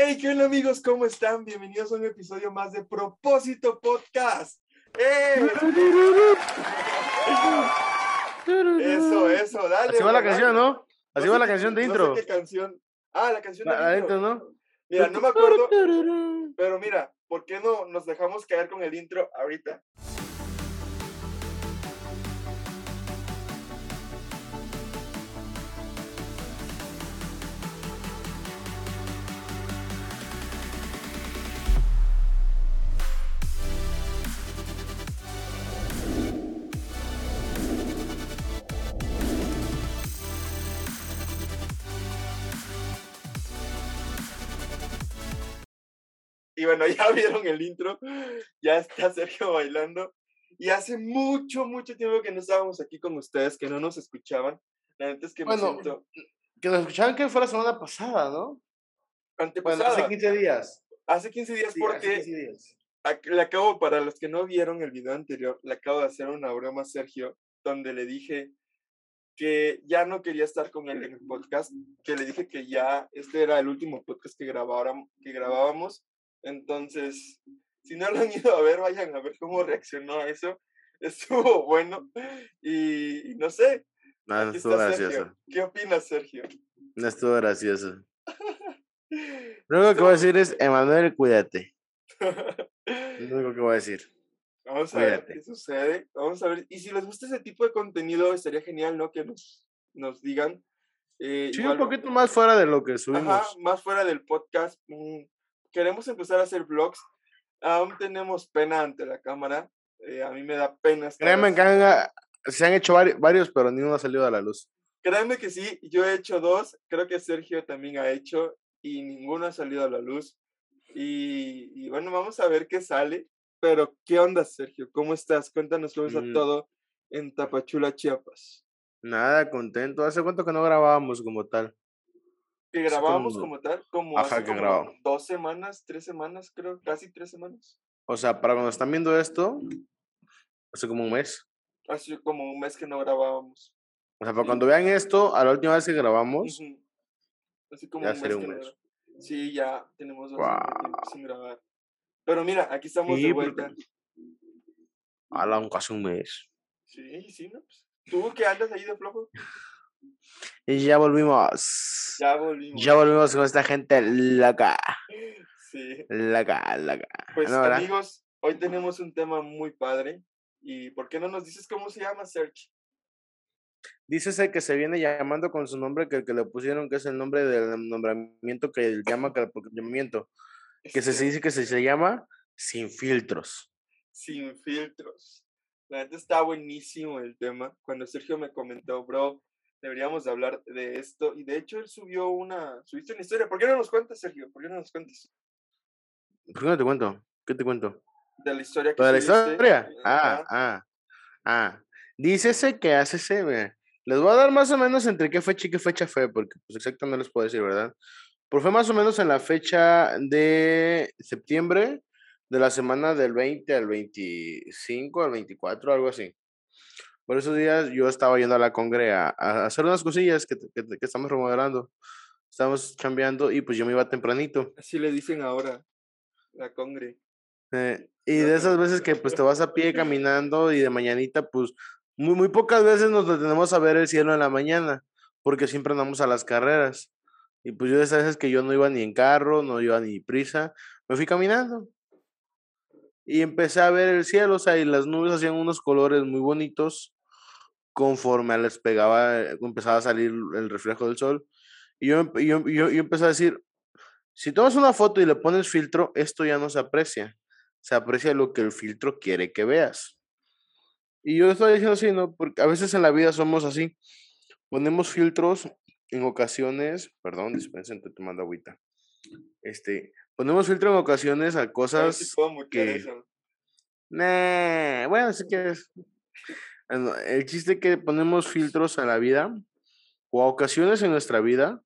Hey, ¿qué onda amigos? ¿Cómo están? Bienvenidos a un episodio más de Propósito Podcast. ¡Eh! Eso, eso, dale. Así va la dale. canción, ¿no? Así No va la qué- canción de no intro. sé qué canción. Ah, la canción de La, la intro. intro, ¿no? Mira, no me acuerdo, pero mira, ¿por qué no nos dejamos caer con el intro ahorita? Bueno, ya vieron el intro, ya está Sergio bailando. Y hace mucho, mucho tiempo que no estábamos aquí con ustedes, que no nos escuchaban. La neta es que me Bueno, siento Que nos escuchaban que fue la semana pasada, ¿no? Bueno, antepasada. hace 15 días. hace 15 días Sí, porque 15 días. le acabo, para los que no vieron el video anterior, le acabo de hacer una broma a Sergio, donde le dije que ya no quería estar con él en el podcast, que le dije que ya este era el último podcast que, grabáramos, que grabábamos. Entonces, si no lo han ido a ver, vayan a ver cómo reaccionó a eso. Estuvo bueno. Y, y no sé, No, no estuvo gracioso. Sergio. ¿Qué opinas, Sergio? No estuvo gracioso. Lo único que voy a decir es, Emanuel, cuídate. Lo único que voy a decir. Vamos a ver qué sucede. Vamos a ver. Y si les gusta ese tipo de contenido, estaría genial, ¿no? Que nos, nos digan. Eh, Sí, igual- un poquito más fuera de lo que subimos. Ajá, más fuera del podcast. mm, queremos empezar a hacer vlogs. Aún tenemos pena ante la cámara. eh, a mí me da pena. Créanme que han- se han hecho vari- varios, pero ninguno ha salido a la luz. Créanme que sí, yo he hecho dos. Creo que Sergio también ha hecho. Y ninguno ha salido a la luz. Y, y bueno, vamos a ver qué sale. Pero, ¿qué onda, Sergio? ¿Cómo estás? Cuéntanos cómo está Mm. todo en Tapachula, Chiapas. Nada, contento. ¿Hace cuánto que no grabábamos como tal? Que grabábamos como- como tal, como Ajá, hace que como dos semanas, tres semanas, creo, casi tres semanas. O sea, para cuando están viendo esto, hace como un mes. Hace como un mes que no grabábamos. O sea, para Sí. cuando vean esto, a la última vez que grabamos. Así como ya un mes un mes. Sí, ya tenemos bastante tiempo sin grabar. Pero mira, aquí estamos Sí, de porque- vuelta. a la un casi un mes. Sí, sí, ¿no? Pues, ¿Tú que andas ahí de flojo? Y ya volvimos. Ya volvimos. Ya volvimos con esta gente loca. Sí. Loca, loca. Pues amigos, hoy tenemos un tema muy padre. ¿Y por qué no nos dices cómo se llama, Serge? Dícese que se viene llamando con su nombre que el que le pusieron, que es el nombre del nombramiento que él llama que por llamamiento. Que se, se dice que se, se llama Sin Filtros. sin filtros. La neta está buenísimo el tema. Cuando Sergio me comentó, bro, deberíamos de hablar de esto. Y de hecho él subió una, subiste una historia. ¿Por qué no nos cuentas, Sergio? ¿Por qué no nos cuentas ¿Por qué no te cuento? ¿Qué te cuento? de la historia que ¿Lo de la historia? Ah, ah, ah. Dícese que hace ese, mira, Les voy a dar más o menos entre qué fecha y qué fecha fue, porque pues exacto no les puedo decir, ¿verdad? Pero fue más o menos en la fecha de septiembre, de la semana del 20 al 25, al 24, algo así. Por esos días yo estaba yendo a la congre a, a hacer unas cosillas que, que, que estamos remodelando. Estamos cambiando y pues yo me iba tempranito. Así le dicen ahora, la congre. Eh, y de esas veces que pues te vas a pie caminando y de mañanita pues muy, muy pocas veces nos detenemos a ver el cielo en la mañana, porque siempre andamos a las carreras. Y pues yo de esas veces que yo no iba ni en carro, no iba ni prisa, me fui caminando. Y empecé a ver el cielo, o sea, y las nubes hacían unos colores muy bonitos conforme les pegaba, eh, empezaba a salir el reflejo del sol. Y yo, yo, yo, yo empecé a decir, si tomas una foto y le pones filtro, esto ya no se aprecia. Se aprecia lo que el filtro quiere que veas. Y yo estoy diciendo así, ¿no? Porque a veces en la vida somos así. Ponemos filtros en ocasiones, perdón, dispensen, estoy tomando agüita. Este, ponemos filtro en ocasiones a A ver si cosas puedo que- eso. Nah, bueno, si quieres. El chiste que ponemos filtros a la vida o a ocasiones en nuestra vida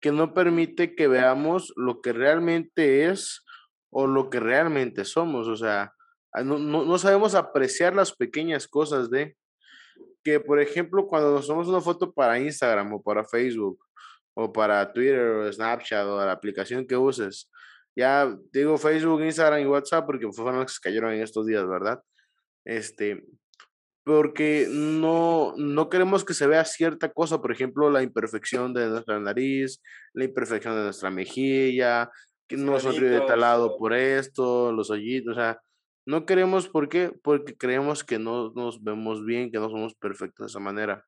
que no permite que veamos lo que realmente es o lo que realmente somos. O sea, ah, no, no, no sabemos apreciar las pequeñas cosas de que, por ejemplo, cuando nos tomamos una foto para Instagram o para Facebook o para Twitter o Snapchat o la aplicación que uses. Ya digo Facebook, Instagram y WhatsApp porque fueron los que cayeron en estos días, ¿verdad? Este, porque no, no queremos que se vea cierta cosa, por ejemplo, la imperfección de nuestra nariz, la imperfección de nuestra mejilla, que no sonríe de tal lado por esto, los hoyitos, o sea, no queremos, ¿por qué? Porque creemos que no nos vemos bien, que no somos perfectos de esa manera.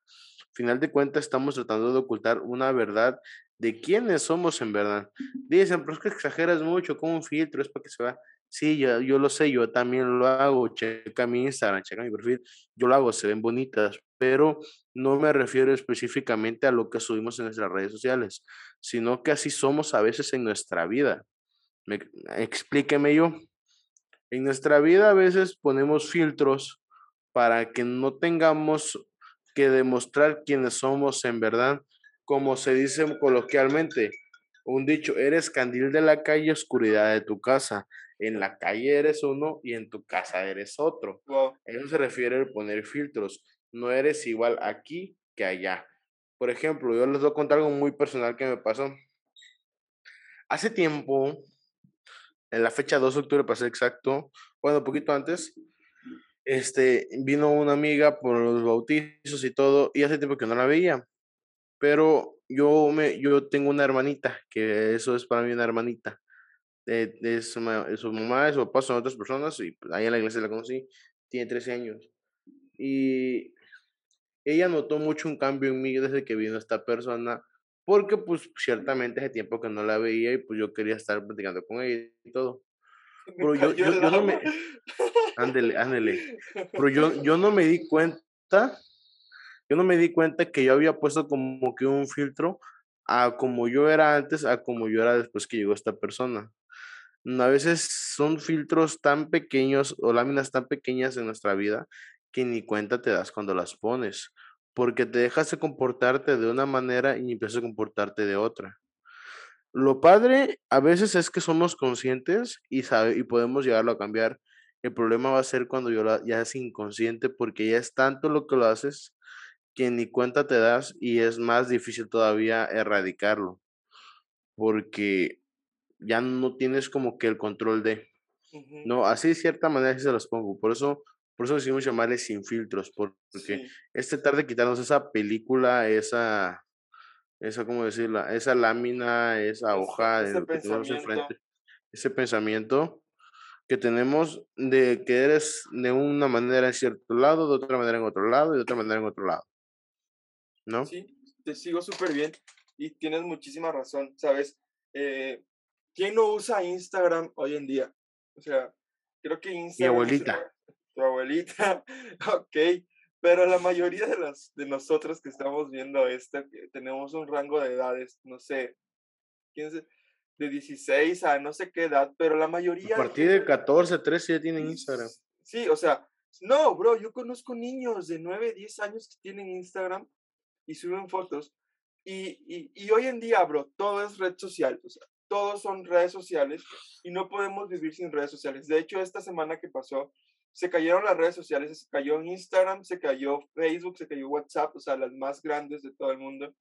Final de cuentas, estamos tratando de ocultar una verdad de quiénes somos en verdad. Dicen, pero es que exageras mucho, con un filtro, es para que se vea. Sí, yo, yo lo sé, yo también lo hago, checa mi Instagram, checa mi perfil, yo lo hago, se ven bonitas, pero no me refiero específicamente a lo que subimos en nuestras redes sociales, sino que así somos a veces en nuestra vida. Me, explíqueme yo. En nuestra vida a veces ponemos filtros para que no tengamos que demostrar quiénes somos en verdad, como se dice coloquialmente, un dicho, eres candil de la calle, oscuridad de tu casa en la calle eres uno y en tu casa eres otro. Eso se refiere a poner filtros. No eres igual aquí que allá. Por ejemplo, yo les voy a contar algo muy personal que me pasó. Hace tiempo, en la fecha 2 de octubre, para ser exacto, bueno, un poquito antes, este, vino una amiga por los bautizos y todo, y hace tiempo que no la veía. Pero yo, me, yo tengo una hermanita, que eso es para mí una hermanita de, su, mamá y su papá son otras personas y pues, ahí en la iglesia la conocí, tiene 13 años. Y ella notó mucho un cambio en mí desde que vino esta persona, porque pues ciertamente hace tiempo que no la veía y pues yo quería estar platicando con ella y todo. Pero yo, yo, no me... Ándele, ándele. Pero yo, yo no me di cuenta, yo no me di cuenta que yo había puesto como que un filtro a como yo era antes, a como yo era después que llegó esta persona a veces son filtros tan pequeños o láminas tan pequeñas en nuestra vida que ni cuenta te das cuando las pones, porque te dejas de comportarte de una manera y empiezas a comportarte de otra. Lo padre a veces es que somos conscientes y, sabe, y podemos llegarlo a cambiar. El problema va a ser cuando ya es inconsciente porque ya es tanto lo que lo haces que ni cuenta te das y es más difícil todavía erradicarlo. Porque ya no tienes como que el control de. No, así de cierta manera se los pongo. Por eso, por eso decimos llamarles sin filtros, porque este es de quitarnos esa película, esa, esa, ¿cómo decirla? Esa lámina, esa hoja de lo que tenemos enfrente, ese pensamiento que tenemos de que eres de una manera en cierto lado, de otra manera en otro lado y de otra manera en otro lado. ¿No? Sí, te sigo súper bien y tienes muchísima razón, ¿sabes? Eh, ¿Quién no usa Instagram hoy en día? O sea, creo que Instagram. Mi abuelita. Tu abuelita, ok. Pero la mayoría de, las, de nosotros que estamos viendo esto, que tenemos un rango de edades, no sé, de 16 a no sé qué edad, pero la mayoría... A partir de 14, 13 ya tienen Instagram. Sí, o sea, no, bro, yo conozco niños de 9, 10 años que tienen Instagram y suben fotos. Y, y, y hoy en día, bro, todo es red social. O sea, todos son redes sociales y no podemos vivir sin redes sociales. De hecho, esta semana que pasó, se cayeron las redes sociales, se cayó Instagram, se cayó Facebook, se cayó WhatsApp, o sea, las más grandes de todo el mundo.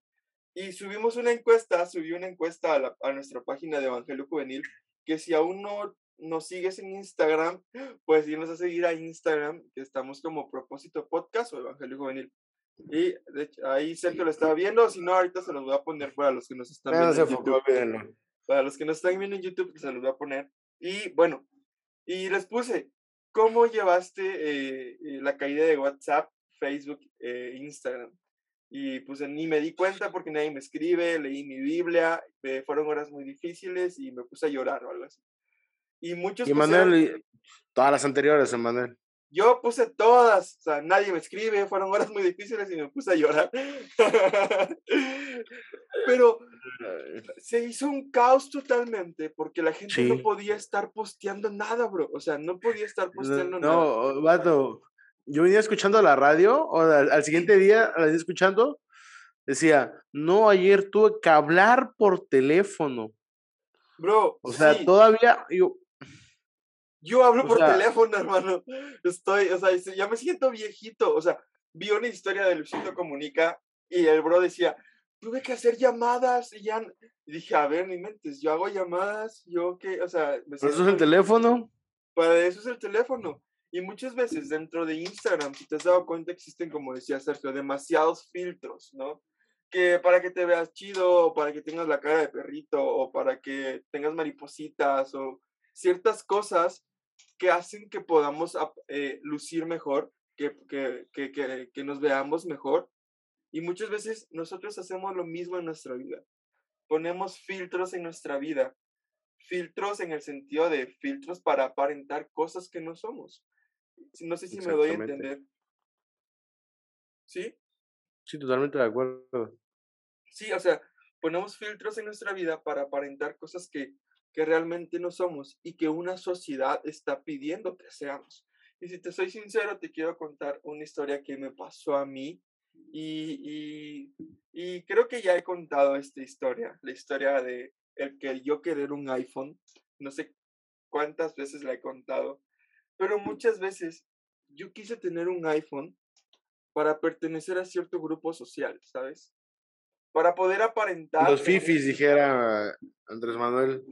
Y subimos una encuesta, subí una encuesta a, a nuestra página de Evangelio Juvenil, que si aún no nos sigues en Instagram, pues irnos a seguir a Instagram, que estamos como Propósito Podcast o Evangelio Juvenil. Y de hecho, ahí Sergio lo estaba viendo, si no, ahorita se los voy a poner para los que nos están viendo. Para los que no están viendo en YouTube, se los voy a poner. Y bueno, y les puse, ¿cómo llevaste eh, eh, la caída de WhatsApp, Facebook, eh, Instagram? Y pues ni me di cuenta porque nadie me escribe, leí mi Biblia, fueron horas muy difíciles y me puse a llorar o algo así. Y muchos... Y Manuel, todas las anteriores, Manuel. Yo puse todas, o sea, nadie me escribe, fueron horas muy difíciles y me puse a llorar. Pero se hizo un caos totalmente porque la gente no podía estar posteando nada, bro. O sea, no podía estar posteando nada. No, vato, yo venía escuchando la radio, o al, siguiente día, la venía escuchando, decía, no, ayer tuve que hablar por teléfono. Bro, o sea, todavía, yo, yo hablo por teléfono, hermano. Estoy, o sea, ya me siento viejito. O sea, vi una historia de Luisito Comunica y el bro decía, tuve que hacer llamadas y ya dije, a ver, mi mente, yo hago llamadas, yo qué, o sea... Me ¿Para eso es el teléfono? Para eso es el teléfono. Y muchas veces dentro de Instagram, si te has dado cuenta, existen, como decía Sergio, demasiados filtros, ¿no? Que para que te veas chido, o para que tengas la cara de perrito, o para que tengas maripositas, o ciertas cosas que hacen que podamos eh, lucir mejor, que, que, que, que nos veamos mejor. Y muchas veces nosotros hacemos lo mismo en nuestra vida. Ponemos filtros en nuestra vida. Filtros en el sentido de filtros para aparentar cosas que no somos. No sé si me doy a entender. ¿Sí? Sí, totalmente de acuerdo. Sí, o sea, ponemos filtros en nuestra vida para aparentar cosas que, que realmente no somos y que una sociedad está pidiendo que seamos. Y si te soy sincero, te quiero contar una historia que me pasó a mí y, y, y creo que ya he contado esta historia, la historia de el que yo querer un iPhone. No sé cuántas veces la he contado, pero muchas veces yo quise tener un iPhone para pertenecer a cierto grupo social, ¿sabes? Para poder aparentar. Los fifis, dijera Andrés Manuel.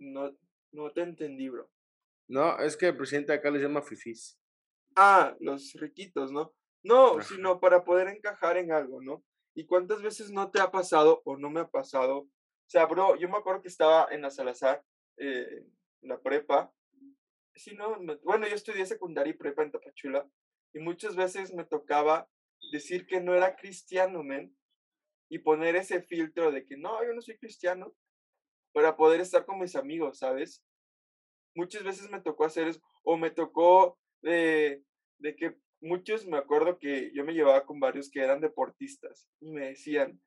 no, no te entendí, bro. No, es que el presidente acá les llama fifis. Ah, los riquitos, ¿no? No, sino para poder encajar en algo, ¿no? ¿Y cuántas veces no te ha pasado o no me ha pasado? O sea, bro, yo me acuerdo que estaba en la Salazar, eh, en la prepa, sí, no, bueno, yo estudié secundaria y prepa en Tapachula y muchas veces me tocaba decir que no era cristiano, men, y poner ese filtro de que no, yo no soy cristiano, para poder estar con mis amigos, ¿sabes? Muchas veces me tocó hacer eso, o me tocó de, de que muchos, me acuerdo que yo me llevaba con varios que eran deportistas y me decían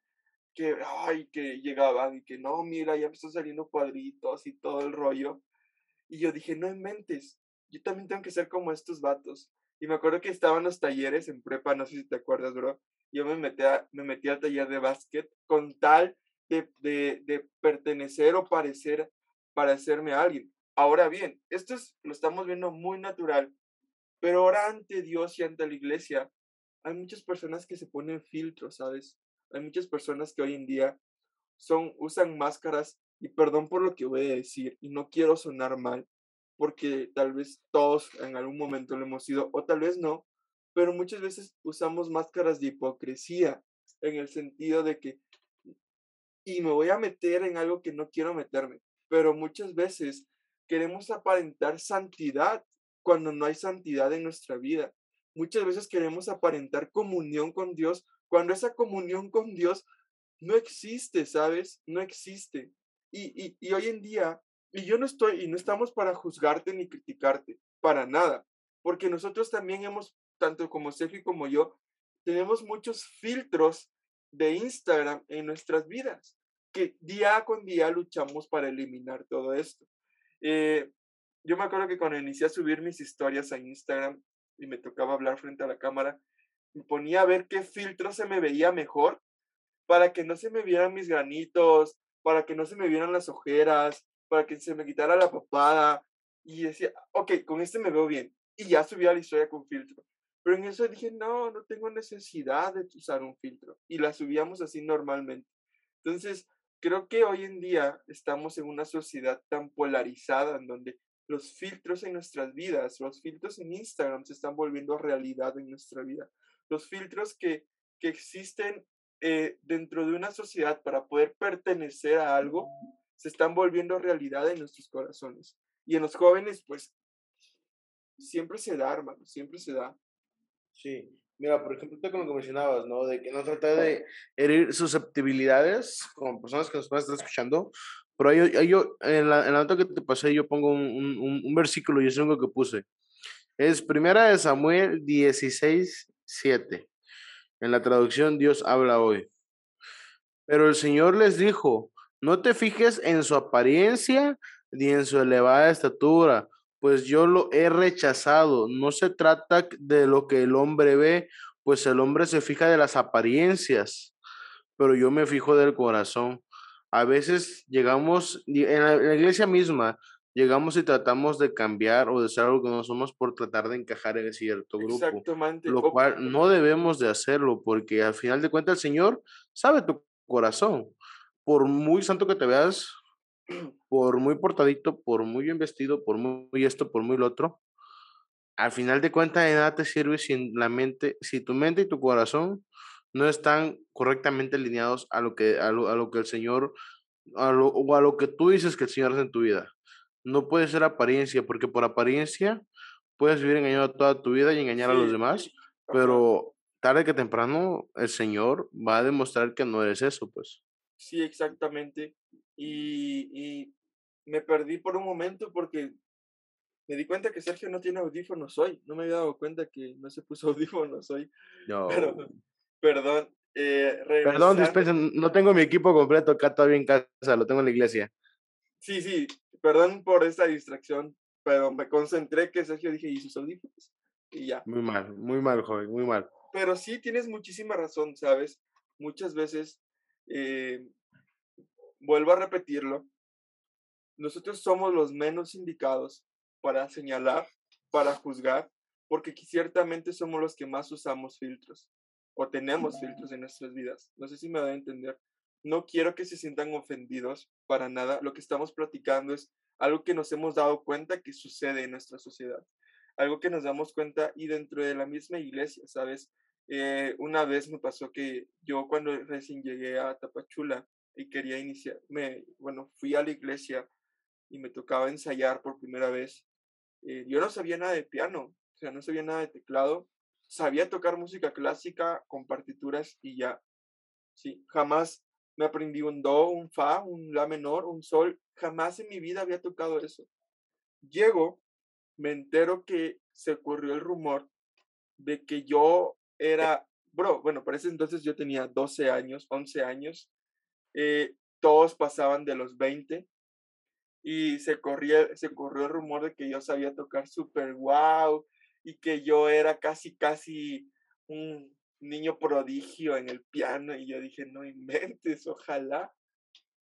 que, ay, que llegaban y que no, mira, ya me están saliendo cuadritos y todo el rollo. Y yo dije, no mentes, yo también tengo que ser como estos vatos. Y me acuerdo que estaban los talleres en prepa, no sé si te acuerdas, bro. Yo me metí, me metí al taller de básquet con tal de, de, de pertenecer o parecer, parecerme a alguien. Ahora bien, esto es, lo estamos viendo muy natural, pero ahora ante Dios y ante la iglesia, hay muchas personas que se ponen filtros, ¿sabes? Hay muchas personas que hoy en día son, usan máscaras y perdón por lo que voy a decir, y no quiero sonar mal, porque tal vez todos en algún momento lo hemos sido, o tal vez no, pero muchas veces usamos máscaras de hipocresía, en el sentido de que, y me voy a meter en algo que no quiero meterme, pero muchas veces queremos aparentar santidad cuando no hay santidad en nuestra vida. Muchas veces queremos aparentar comunión con Dios cuando esa comunión con Dios no existe, ¿sabes? No existe. Y, y, hoy en día, y yo no estoy, y no estamos para juzgarte ni criticarte, para nada, porque nosotros también hemos, tanto como Sergio como yo, tenemos muchos filtros de Instagram en nuestras vidas, que día con día luchamos para eliminar todo esto. Eh, yo me acuerdo que cuando inicié a subir mis historias a Instagram y me tocaba hablar frente a la cámara, me ponía a ver qué filtro se me veía mejor para que no se me vieran mis granitos, para que no se me vieran las ojeras, para que se me quitara la papada. Y decía, ok, con este me veo bien. Y ya subía la historia con filtro. Pero en eso dije, no, no tengo necesidad de usar un filtro. Y la subíamos así normalmente. Entonces, creo que hoy en día estamos en una sociedad tan polarizada en donde los filtros en nuestras vidas, los filtros en Instagram se están volviendo realidad en nuestra vida. Los filtros que, que existen eh, dentro de una sociedad para poder pertenecer a algo se están volviendo realidad en nuestros corazones. Y en los jóvenes, pues, siempre se da, hermano, siempre se da. Sí, mira, por ejemplo, con lo que mencionabas, ¿no? De que no trata de herir susceptibilidades con personas que nos puedan estar escuchando, pero ahí, yo, en la, en la, nota que te pasé, yo pongo un, un, un versículo y es lo que puse. Es primera de Samuel 16, 7. En la traducción, Dios habla hoy. Pero el Señor les dijo, no te fijes en su apariencia ni en su elevada estatura, pues yo lo he rechazado. No se trata de lo que el hombre ve, pues el hombre se fija de las apariencias, pero yo me fijo del corazón. A veces llegamos, en la, iglesia misma, llegamos y tratamos de cambiar o de ser algo que no somos por tratar de encajar en cierto grupo. Exactamente. Lo cual no debemos de hacerlo porque al final de cuentas el Señor sabe tu corazón. Por muy santo que te veas, por muy portadito, por muy bien vestido, por muy esto, por muy lo otro, al final de cuentas de nada te sirve si la mente, si tu mente y tu corazón no están correctamente alineados a lo que, a lo, que el Señor, a lo, o a lo que tú dices que el Señor hace en tu vida. No puede ser apariencia, porque por apariencia puedes vivir engañado toda tu vida y engañar a los demás, pero tarde que temprano el Señor va a demostrar que no eres eso, pues. Sí, exactamente. Y, y me perdí por un momento porque me di cuenta que Sergio no tiene audífonos hoy. No me había dado cuenta que no se puso audífonos hoy. No. perdón. Eh, perdón, dispensen, no tengo mi equipo completo acá todavía en casa, lo tengo en la iglesia. Sí, sí, perdón por esta distracción, pero me concentré que Sergio dije, ¿y sus audífonos? Y ya. Muy mal, muy mal, joven, muy mal. Pero sí, tienes muchísima razón, ¿sabes? Muchas veces, eh, vuelvo a repetirlo, nosotros somos los menos indicados para señalar, para juzgar, porque ciertamente somos los que más usamos filtros o tenemos filtros en nuestras vidas. No sé si me da a entender. No quiero que se sientan ofendidos para nada. Lo que estamos platicando es algo que nos hemos dado cuenta que sucede en nuestra sociedad. Algo que nos damos cuenta y dentro de la misma iglesia, ¿sabes? Eh, una vez me pasó que yo cuando recién llegué a Tapachula y quería iniciar, me, bueno, fui a la iglesia y me tocaba ensayar por primera vez eh, yo no sabía nada de piano, o sea, no sabía nada de teclado, sabía tocar música clásica con partituras y ya. Sí, jamás me aprendí un do, un fa, un la menor, un sol, jamás en mi vida había tocado eso. Llego, me entero que se ocurrió el rumor de que yo era, bro, bueno, para entonces yo tenía 12 años, 11 años, eh, todos pasaban de los 20, y se, corría, se corrió el rumor de que yo sabía tocar súper guau y que yo era casi, casi un niño prodigio en el piano y yo dije, no inventes, ojalá.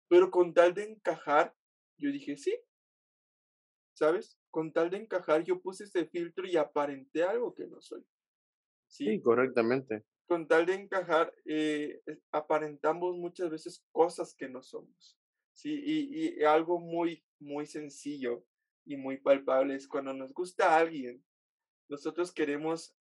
Pero con tal de encajar, yo dije, sí, ¿sabes? Con tal de encajar, yo puse ese filtro y aparenté algo que no soy. Sí, correctamente. Con tal de encajar, eh, aparentamos muchas veces cosas que no somos. Sí, y, y algo muy, muy sencillo y muy palpable es cuando nos gusta a alguien, nosotros queremos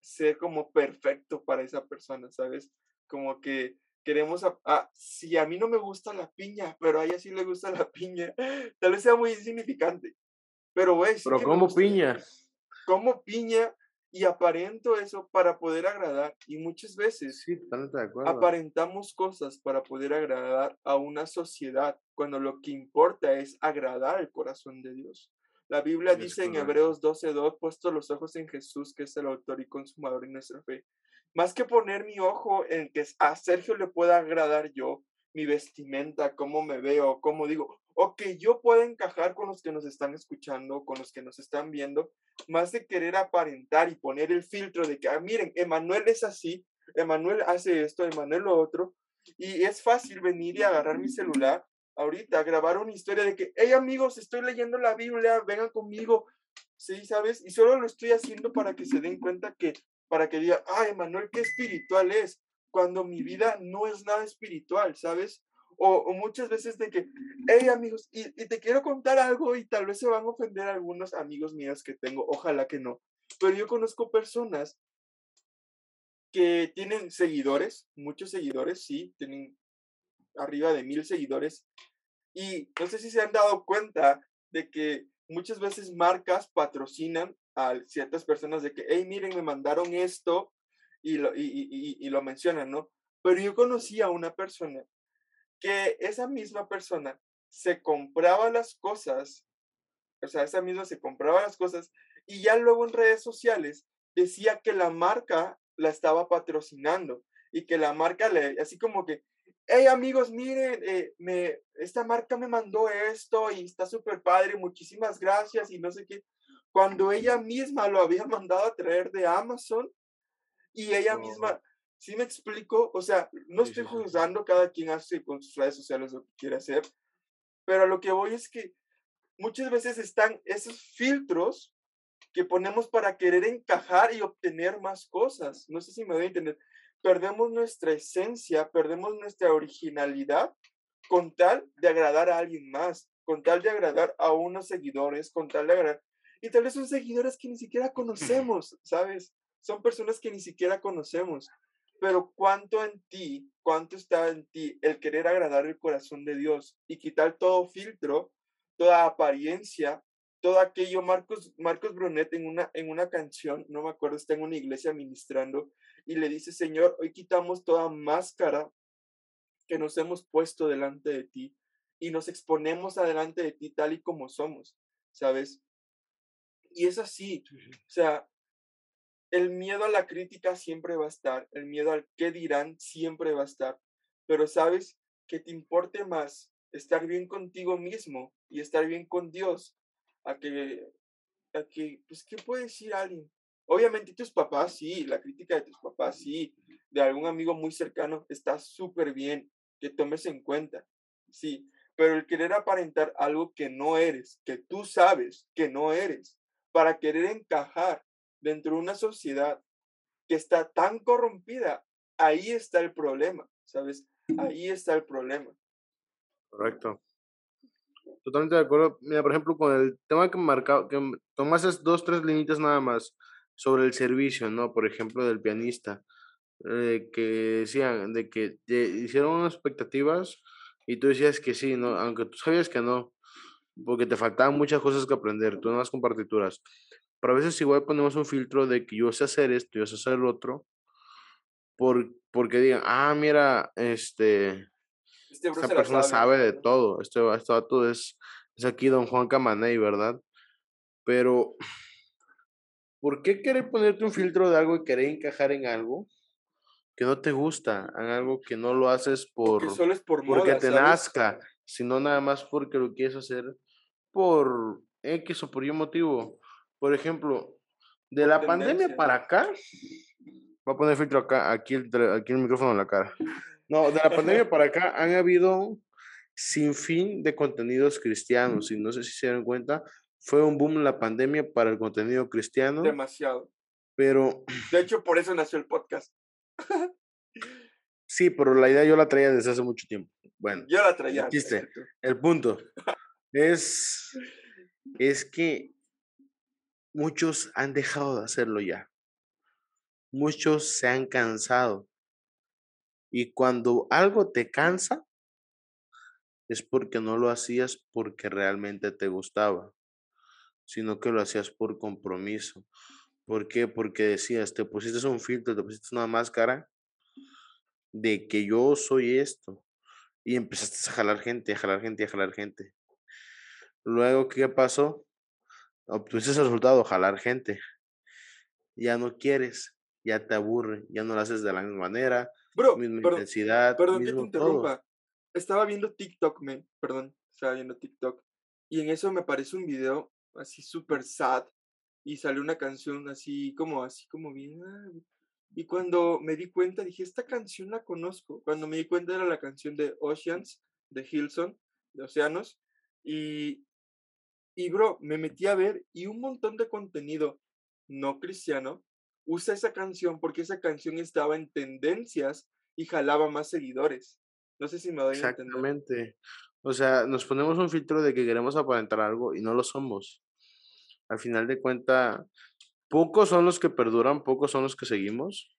ser como perfecto para esa persona, ¿sabes? Como que queremos, a, si a mí no me gusta la piña, pero a ella sí le gusta la piña, tal vez sea muy insignificante, pero güey. pero como piña. Como piña y aparento eso para poder agradar. Y muchas veces aparentamos cosas para poder agradar a una sociedad cuando lo que importa es agradar el corazón de Dios. La Biblia dice en Hebreos 12:2, puesto los ojos en Jesús, que es el autor y consumador de nuestra fe. Más que poner mi ojo en que a Sergio le pueda agradar yo, mi vestimenta, cómo me veo, cómo digo, o que yo pueda encajar con los que nos están escuchando, con los que nos están viendo, más de querer aparentar y poner el filtro de que, ah, miren, Emanuel es así, Emanuel hace esto, Emanuel lo otro, y es fácil venir y agarrar mi celular ahorita, grabar una historia de que, hey amigos, estoy leyendo la Biblia, vengan conmigo, sí, ¿sabes? Y solo lo estoy haciendo para que se den cuenta que, para que digan, ah, Emanuel, qué espiritual es, cuando mi vida no es nada espiritual, ¿sabes? O, muchas veces de que, hey amigos, y, te quiero contar algo y tal vez se van a ofender algunos amigos míos que tengo, ojalá que no, pero yo conozco personas que tienen seguidores, muchos seguidores, sí, tienen arriba de mil seguidores, y no sé si se han dado cuenta de que muchas veces marcas patrocinan a ciertas personas de que, hey, miren, me mandaron esto y lo, y, y lo mencionan, ¿no? Pero yo conocí a una persona que esa misma persona se compraba las cosas, o sea, esa misma se compraba las cosas y ya luego en redes sociales decía que la marca la estaba patrocinando y que la marca le, así como que, hey amigos, miren, eh, me, esta marca me mandó esto y está súper padre, muchísimas gracias y no sé qué, cuando ella misma lo había mandado a traer de Amazon y ella misma ¿Sí me explico? O sea, no estoy juzgando, cada quien hace con sus redes sociales lo que quiere hacer, pero a lo que voy es que muchas veces están esos filtros que ponemos para querer encajar y obtener más cosas. No sé si me voy a entender. perdemos nuestra esencia, perdemos nuestra originalidad con tal de agradar a alguien más, con tal de agradar a unos seguidores, con tal de agradar... Y tal vez son seguidores que ni siquiera conocemos, ¿sabes? Son personas que ni siquiera conocemos. Pero cuánto en ti, cuánto está en ti el querer agradar el corazón de Dios y quitar todo filtro, toda apariencia, todo aquello. Marcos, Marcos Brunet en una, en una canción, no me acuerdo, está en una iglesia ministrando y le dice, Señor, hoy quitamos toda máscara que nos hemos puesto delante de ti y nos exponemos adelante de ti tal y como somos, ¿sabes? Y es así, o sea, el miedo a la crítica siempre va a estar, el miedo al qué dirán siempre va a estar, pero sabes que te importe más estar bien contigo mismo y estar bien con Dios a que, a que, pues, ¿qué puede decir alguien? Obviamente tus papás, sí, la crítica de tus papás, sí, de algún amigo muy cercano, está súper bien que tomes en cuenta, sí, pero el querer aparentar algo que no eres, que tú sabes que no eres, para querer encajar dentro de una sociedad que está tan corrompida, ahí está el problema, ¿sabes? Ahí está el problema. Correcto. Totalmente de acuerdo. Mira, por ejemplo, con el tema que marcaba, que tomases dos, tres líneas nada más sobre el servicio, ¿no? Por ejemplo, del pianista, eh, que decían de que hicieron unas expectativas y tú decías que sí, ¿no? Aunque tú sabías que no, porque te faltaban muchas cosas que aprender, tú no vas con partituras. Pero a veces igual ponemos un filtro de que yo sé hacer esto, yo sé hacer lo otro, por, porque digan, ah, mira, este, este esta persona sabe. de todo, este, este vato es, es aquí don Juan Camaney, ¿verdad? Pero, ¿por qué querer ponerte un filtro de algo y querer encajar en algo? que no te gusta, en algo que no lo haces por, solo es por porque te nazca, sino nada más porque lo quieres hacer por X o por Y motivo. Por ejemplo, de la pandemia para acá, voy a poner filtro acá, aquí el, aquí el micrófono en la cara. No, de la pandemia para acá han habido sin fin de contenidos cristianos y no sé si se dan cuenta, fue un boom la pandemia para el contenido cristiano. Demasiado. Pero... De hecho, por eso nació el podcast. Sí, pero la idea yo la traía desde hace mucho tiempo. Bueno. Yo la traía. El punto es, es que muchos han dejado de hacerlo ya. Muchos se han cansado. Y cuando algo te cansa, es porque no lo hacías porque realmente te gustaba, sino que lo hacías por compromiso. ¿Por qué? Porque decías, te pusiste un filtro, te pusiste una máscara de que yo soy esto. Y empezaste a jalar gente, a jalar gente, a jalar gente. Luego, ¿qué pasó? Obtuviste el resultado, jalar gente. Ya no quieres, ya te aburre, ya no lo haces de la misma manera, Bro, misma intensidad. Perdón que te interrumpa. Estaba viendo TikTok, me, perdón, estaba viendo TikTok. Y en eso me aparece un video así súper sad. Y salió una canción así como, así como bien, ah, y cuando me di cuenta, dije, esta canción la conozco. Cuando me di cuenta era la canción de Oceans, de Hilson, de Océanos. Y, y bro, me metí a ver y un montón de contenido no cristiano usa esa canción porque esa canción estaba en tendencias y jalaba más seguidores. No sé si me doy a entender. Exactamente. O sea, nos ponemos un filtro de que queremos aparentar algo y no lo somos. Al final de cuenta, pocos son los que perduran, pocos son los que seguimos.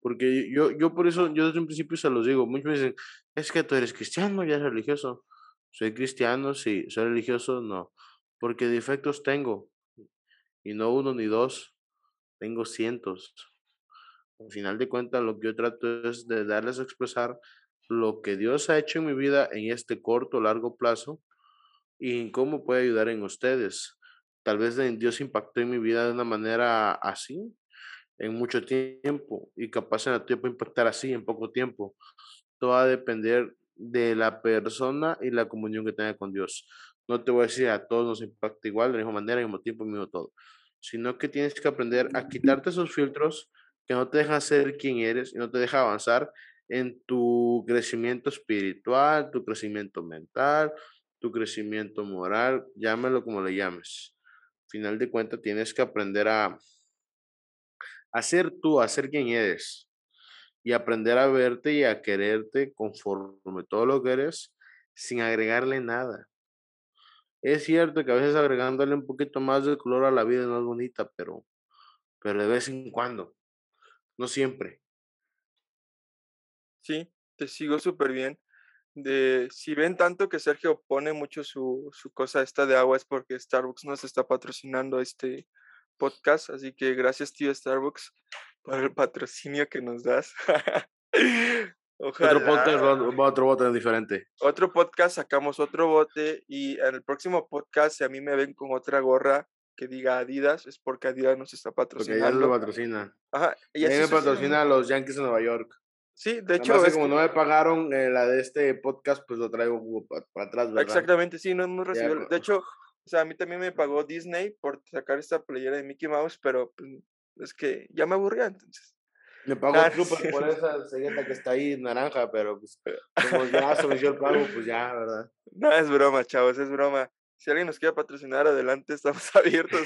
Porque yo, yo por eso, yo desde un principio se los digo, muchos me dicen, es que tú eres cristiano, ya eres religioso. Soy cristiano, sí, soy religioso, no. Porque defectos tengo. Y no uno ni dos, tengo cientos. Al final de cuentas, lo que yo trato es de darles a expresar lo que Dios ha hecho en mi vida en este corto, largo plazo y cómo puede ayudar en ustedes tal vez Dios impactó en mi vida de una manera así en mucho tiempo y capaz en el tiempo impactar así en poco tiempo. Todo va a depender de la persona y la comunión que tenga con Dios. No te voy a decir a todos nos impacta igual, de la misma manera, al mismo tiempo, mismo todo, sino que tienes que aprender a quitarte esos filtros que no te dejan ser quien eres y no te dejan avanzar en tu crecimiento espiritual, tu crecimiento mental, tu crecimiento moral, llámelo como le llames final de cuentas tienes que aprender a, ser tú, a ser quien eres. Y aprender a verte y a quererte conforme todo lo que eres sin agregarle nada. Es cierto que a veces agregándole un poquito más de color a la vida es más bonita, pero, pero de vez en cuando, no siempre. Sí, te sigo súper bien. De, si ven tanto que Sergio pone mucho su, su cosa esta de agua es porque Starbucks nos está patrocinando este podcast, así que gracias tío Starbucks por el patrocinio que nos das. Otro podcast, otro bote diferente. Otro podcast, sacamos otro bote y en el próximo podcast, si a mí me ven con otra gorra que diga Adidas, es porque Adidas nos está patrocinando. Porque ya lo patrocina. Ajá. Y me patrocina a los Yankees de Nueva York. Sí, de hecho. Es como no me pagaron eh, la de este podcast, pues lo traigo para, atrás, ¿verdad? Exactamente, sí, no hemos recibido. de hecho, o sea, a mí también me pagó Disney por sacar esta playera de Mickey Mouse, pero pues, es que ya me aburría entonces. Me pagó ah, Super por esa cegueta que está ahí naranja, pero pues como ya se el pago, pues ya, ¿verdad? No, es broma, chavos, es broma. Si alguien nos quiere patrocinar, adelante, estamos abiertos.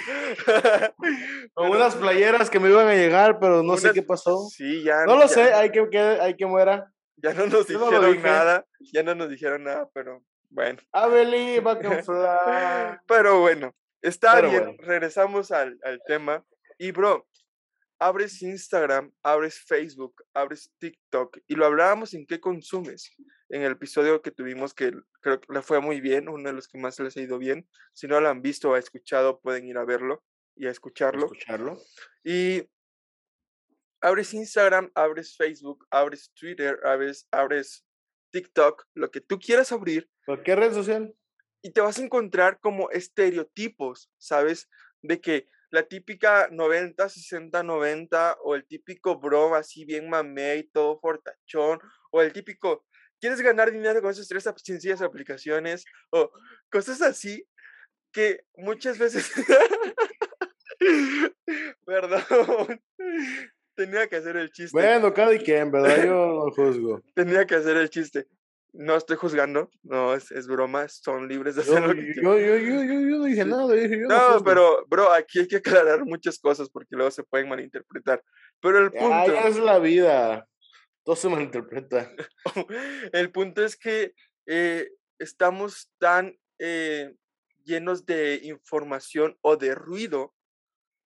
Con unas playeras que me iban a llegar, pero no sé qué pasó. Sí, ya. No lo sé, hay que, que, hay que muera. Ya no nos dijeron nada, ya no nos dijeron nada, pero bueno. I believe I can fly. pero bueno, está bien, regresamos al, al tema. Y bro, abres Instagram, abres Facebook, abres TikTok y lo hablábamos en qué consumes. En el episodio que tuvimos que creo que le fue muy bien, uno de los que más les ha ido bien. Si no lo han visto o escuchado, pueden ir a verlo y a escucharlo. escucharlo. Y abres Instagram, abres Facebook, abres Twitter, abres, abres TikTok, lo que tú quieras abrir. ¿Cualquier red social? Y te vas a encontrar como estereotipos, ¿sabes? De que la típica 90, 60, 90 o el típico bro así bien mamey, todo fortachón o el típico, ¿quieres ganar dinero con esas tres sencillas aplicaciones? O cosas así que muchas veces... Perdón. Tenía que hacer el chiste. Bueno, cada quien, ¿verdad? Yo no juzgo. Tenía que hacer el chiste no estoy juzgando, no, es, es broma, son libres de hacer yo, que yo, yo, yo, yo, no dije nada. no, pero, bro, aquí hay que aclarar muchas cosas porque luego se pueden malinterpretar. Pero el punto. Ay, es la vida. Todo se malinterpreta. el punto es que eh, estamos tan eh, llenos de información o de ruido,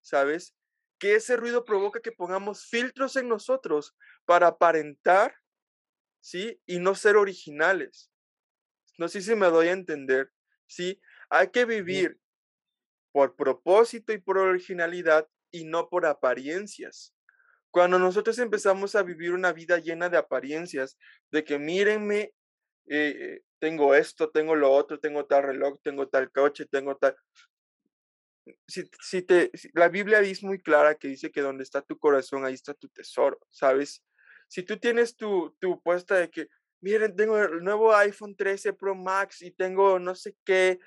¿sabes? Que ese ruido provoca que pongamos filtros en nosotros para aparentar ¿sí? Y no ser originales. No sé si me doy a entender, ¿sí? Hay que vivir por propósito y por originalidad y no por apariencias. Cuando nosotros empezamos a vivir una vida llena de apariencias, de que mírenme, eh, tengo esto, tengo lo otro, tengo tal reloj, tengo tal coche, tengo tal... Si, si te, la Biblia es muy clara que dice que donde está tu corazón, ahí está tu tesoro, ¿sabes? Si tú tienes tu, tu puesta de que, miren, tengo el nuevo iPhone 13 Pro Max y tengo no sé qué,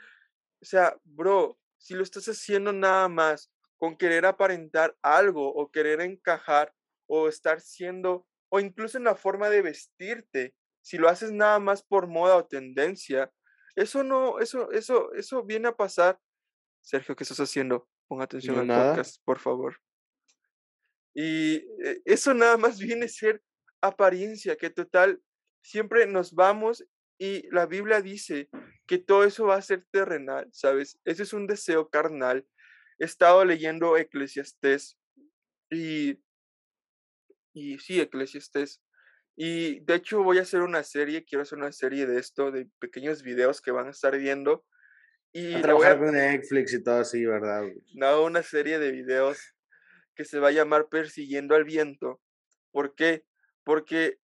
o sea, bro, si lo estás haciendo nada más con querer aparentar algo o querer encajar o estar siendo, o incluso en la forma de vestirte, si lo haces nada más por moda o tendencia, eso no, eso, eso, eso viene a pasar. Sergio, ¿qué estás haciendo? Pon atención al podcast, por favor. Y eh, eso nada más viene a ser apariencia, que total, siempre nos vamos y la Biblia dice que todo eso va a ser terrenal, ¿sabes? Ese es un deseo carnal. He estado leyendo Eclesiastés y, y sí, Eclesiastés. Y de hecho voy a hacer una serie, quiero hacer una serie de esto, de pequeños videos que van a estar viendo. Y a trabajar con Netflix y todo así, ¿verdad? No, una serie de videos que se va a llamar Persiguiendo al Viento. ¿Por qué? porque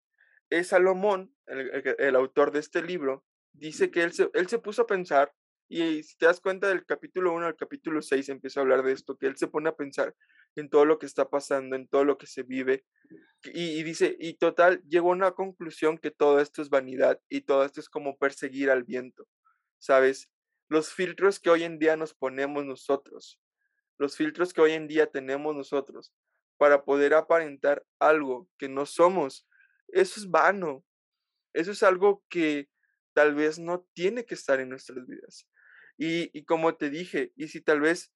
es Salomón, el, autor de este libro, dice que él se, él se puso a pensar, y si te das cuenta del capítulo 1 al capítulo 6 empieza a hablar de esto, que él se pone a pensar en todo lo que está pasando, en todo lo que se vive, y, y dice, y total, llegó a una conclusión que todo esto es vanidad y todo esto es como perseguir al viento, ¿sabes? Los filtros que hoy en día nos ponemos nosotros, los filtros que hoy en día tenemos nosotros, para poder aparentar algo que no somos. Eso es vano. Eso es algo que tal vez no tiene que estar en nuestras vidas. Y, como te dije, y si tal vez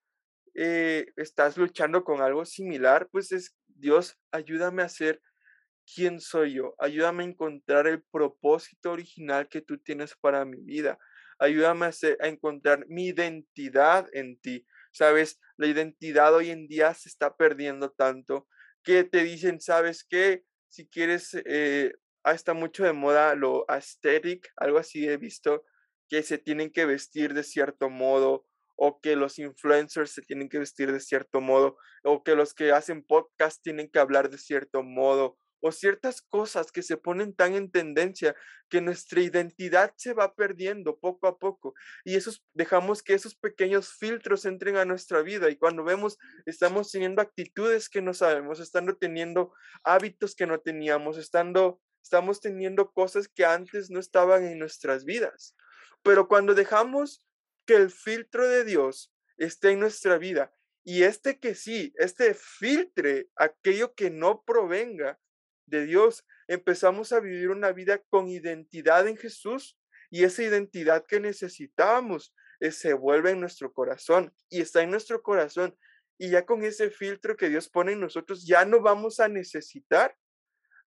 eh, estás luchando con algo similar, pues es, Dios, ayúdame a ser quién soy yo. Ayúdame a encontrar el propósito original que tú tienes para mi vida. Ayúdame a, encontrar mi identidad en ti. Sabes, la identidad hoy en día se está perdiendo tanto que te dicen, ¿sabes qué? Si quieres, eh, ah, está mucho de moda lo aesthetic, algo así he visto, que se tienen que vestir de cierto modo o que los influencers se tienen que vestir de cierto modo, o que los que hacen podcast tienen que hablar de cierto modo, o ciertas cosas que se ponen tan en tendencia que nuestra identidad se va perdiendo poco a poco y esos dejamos que esos pequeños filtros entren a nuestra vida y cuando vemos estamos teniendo actitudes que no sabemos, estando teniendo hábitos que no teníamos, estando estamos teniendo cosas que antes no estaban en nuestras vidas. Pero cuando dejamos que el filtro de Dios esté en nuestra vida y este que sí, este filtre aquello que no provenga de Dios, empezamos a vivir una vida con identidad en Jesús y esa identidad que necesitábamos eh, se vuelve en nuestro corazón y está en nuestro corazón. Y ya con ese filtro que Dios pone en nosotros, ya no vamos a necesitar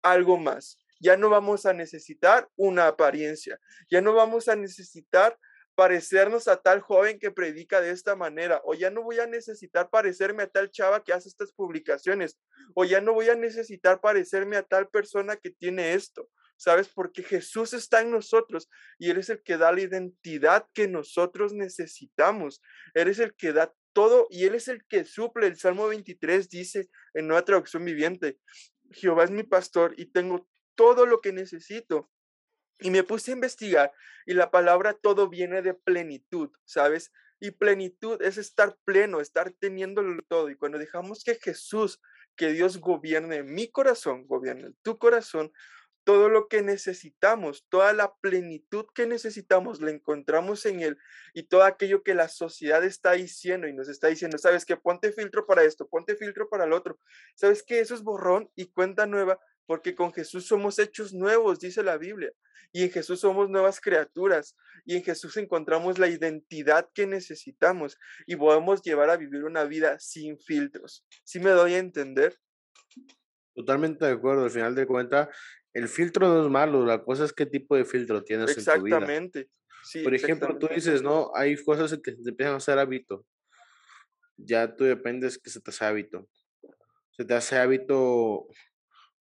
algo más. Ya no vamos a necesitar una apariencia. Ya no vamos a necesitar parecernos a tal joven que predica de esta manera, o ya no voy a necesitar parecerme a tal chava que hace estas publicaciones, o ya no voy a necesitar parecerme a tal persona que tiene esto, ¿sabes? Porque Jesús está en nosotros y Él es el que da la identidad que nosotros necesitamos, Él es el que da todo y Él es el que suple. El Salmo 23 dice en nueva traducción viviente, Jehová es mi pastor y tengo todo lo que necesito. Y me puse a investigar y la palabra todo viene de plenitud, ¿sabes? Y plenitud es estar pleno, estar teniéndolo todo. Y cuando dejamos que Jesús, que Dios gobierne mi corazón, gobierne tu corazón, todo lo que necesitamos, toda la plenitud que necesitamos, la encontramos en Él. Y todo aquello que la sociedad está diciendo y nos está diciendo, sabes que ponte filtro para esto, ponte filtro para el otro. Sabes que eso es borrón y cuenta nueva, porque con Jesús somos hechos nuevos, dice la Biblia. Y en Jesús somos nuevas criaturas. Y en Jesús encontramos la identidad que necesitamos y podemos llevar a vivir una vida sin filtros. ¿Sí me doy a entender? Totalmente de acuerdo. Al final de cuentas, el filtro no es malo. La cosa es qué tipo de filtro tienes en tu vida. Exactamente. Por ejemplo, tú dices, no, hay cosas que te empiezan a hacer hábito. Ya tú dependes que se te hace hábito. Se te hace hábito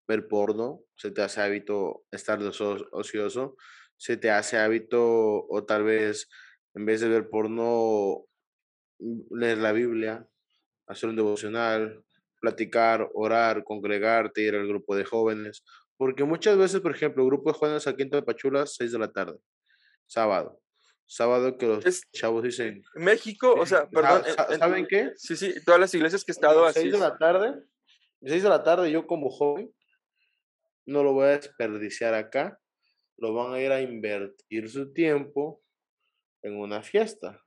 ver porno, se te hace hábito estar ocioso, se te hace hábito o tal vez en vez de ver porno, mm, leer la Biblia, hacer un devocional, platicar, orar, congregarte, ir al grupo de jóvenes. Porque muchas veces, por ejemplo, grupo de jóvenes aquí en Tapachula, 6 de la tarde, sábado. Sábado que los chavos dicen. México, o sea, perdón. ¿Saben qué? Sí, sí, todas las iglesias que he estado así. 6 de la tarde, 6 de la tarde, yo como joven, no lo voy a desperdiciar acá, lo van a ir a invertir su tiempo en una fiesta.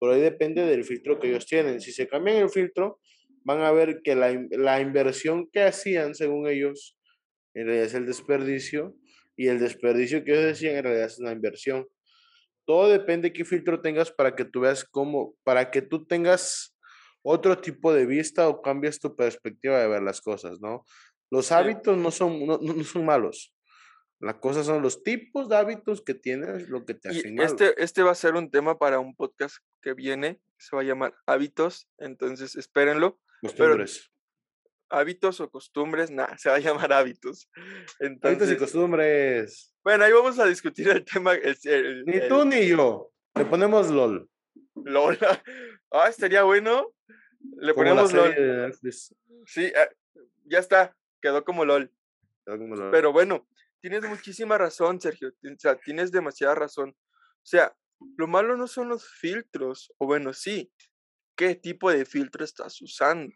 Pero ahí depende del filtro que ellos tienen. Si se cambian el filtro, van a ver que la, la inversión que hacían, según ellos, en realidad es el desperdicio, y el desperdicio que ellos decían en realidad es una inversión. Todo depende de qué filtro tengas para que tú veas cómo, para que tú tengas otro tipo de vista o cambies tu perspectiva de ver las cosas, ¿no? Los hábitos no son, no, no son malos. La cosa son los tipos de hábitos que tienes, lo que te hacen este, este va a ser un tema para un podcast que viene, se va a llamar hábitos, entonces espérenlo. Costumbres. hábitos o costumbres, nada, se va a llamar hábitos. hábitos y costumbres. Bueno, ahí vamos a discutir el tema. ni tú ni yo. Le ponemos LOL. LOL. Ah, estaría bueno. Le ponemos LOL. Sí, ah, ya está quedó como LOL. Pero bueno, tienes muchísima razón, Sergio. O sea, tienes demasiada razón. O sea, lo malo no son los filtros, o bueno, sí, ¿qué tipo de filtro estás usando?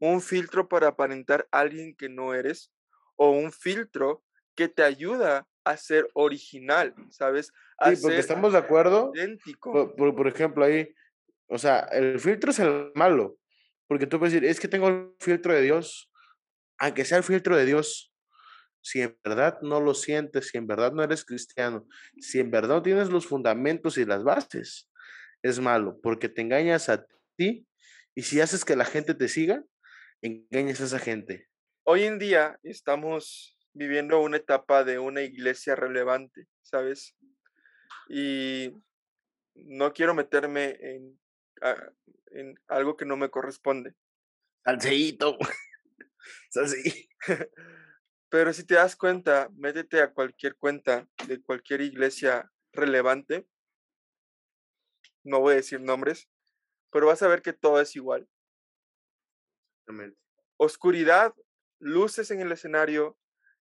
¿Un filtro para aparentar a alguien que no eres? ¿O un filtro que te ayuda a ser original, ¿sabes? sí, porque estamos de acuerdo. Idéntico. Por, por, ejemplo, ahí, o sea, el filtro es el malo, porque tú puedes decir, es que tengo el filtro de Dios, aunque sea el filtro de Dios, si en verdad no lo sientes, si en verdad no eres cristiano, si en verdad no tienes los fundamentos y las bases, es malo, porque te engañas a ti y si haces que la gente te siga, engañas a esa gente. hoy en día estamos viviendo una etapa de una iglesia relevante, ¿sabes? Y no quiero meterme en, ah, en algo que no me corresponde. Pero si te das cuenta, métete a cualquier cuenta de cualquier iglesia relevante. No voy a decir nombres, pero vas a ver que todo es igual. Oscuridad, luces en el escenario.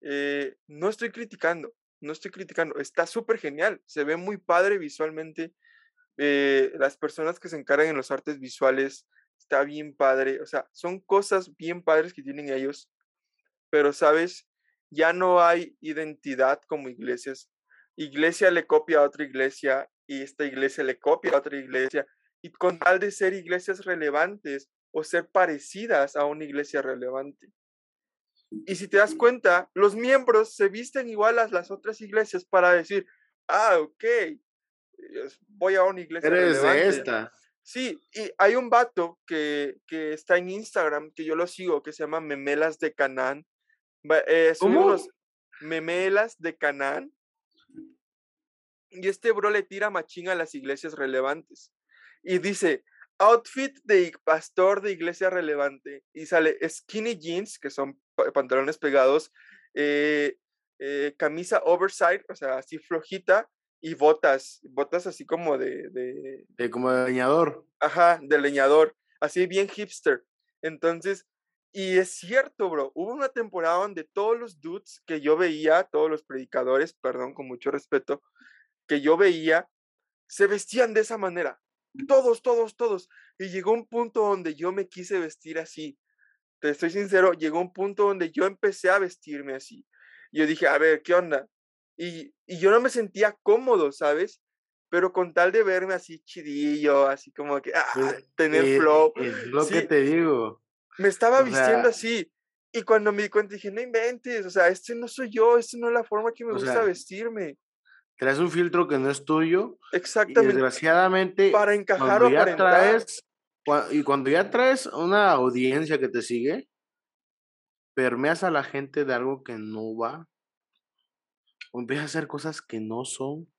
Eh, no estoy criticando, no estoy criticando. Está súper genial, se ve muy padre visualmente. Eh, las personas que se encargan en los artes visuales, está bien padre. O sea, son cosas bien padres que tienen ellos. Pero, ¿sabes? Ya no hay identidad como iglesias. Iglesia le copia a otra iglesia y esta iglesia le copia a otra iglesia. Y con tal de ser iglesias relevantes o ser parecidas a una iglesia relevante. Y si te das cuenta, los miembros se visten igual a las otras iglesias para decir, ah, ok, voy a una iglesia Eres de esta. Sí, y hay un vato que, que, está en Instagram, que yo lo sigo, que se llama Memelas de Canaán. Eh, unos Memelas de Canaán. Y este bro le tira machín a las iglesias relevantes. Y dice, outfit de pastor de iglesia relevante. Y sale skinny jeans, que son pantalones pegados, eh, eh, camisa oversight, o sea, así flojita, y botas, botas así como de, de... como de leñador. Ajá, de leñador, así bien hipster. Entonces, y es cierto, bro, hubo una temporada donde todos los dudes que yo veía, todos los predicadores, perdón, con mucho respeto, que yo veía, se vestían de esa manera. Todos, todos, todos. Y llegó un punto donde yo me quise vestir así. Te estoy sincero, llegó un punto donde yo empecé a vestirme así. Yo dije, a ver, ¿qué onda? Y, yo no me sentía cómodo, ¿sabes? Pero con tal de verme así chidillo, así como que, ah, pues, tener es, flow. Es lo que te digo. Me estaba vistiendo así. Y cuando me di cuenta dije, no inventes, o sea, este no soy yo, este no es la forma que me gusta vestirme. Traes un filtro que no es tuyo. Exactamente. Y desgraciadamente. Para encajar o para traes, Y cuando ya traes una audiencia que te sigue, permeas a la gente de algo que no va o empieza a hacer cosas que no son.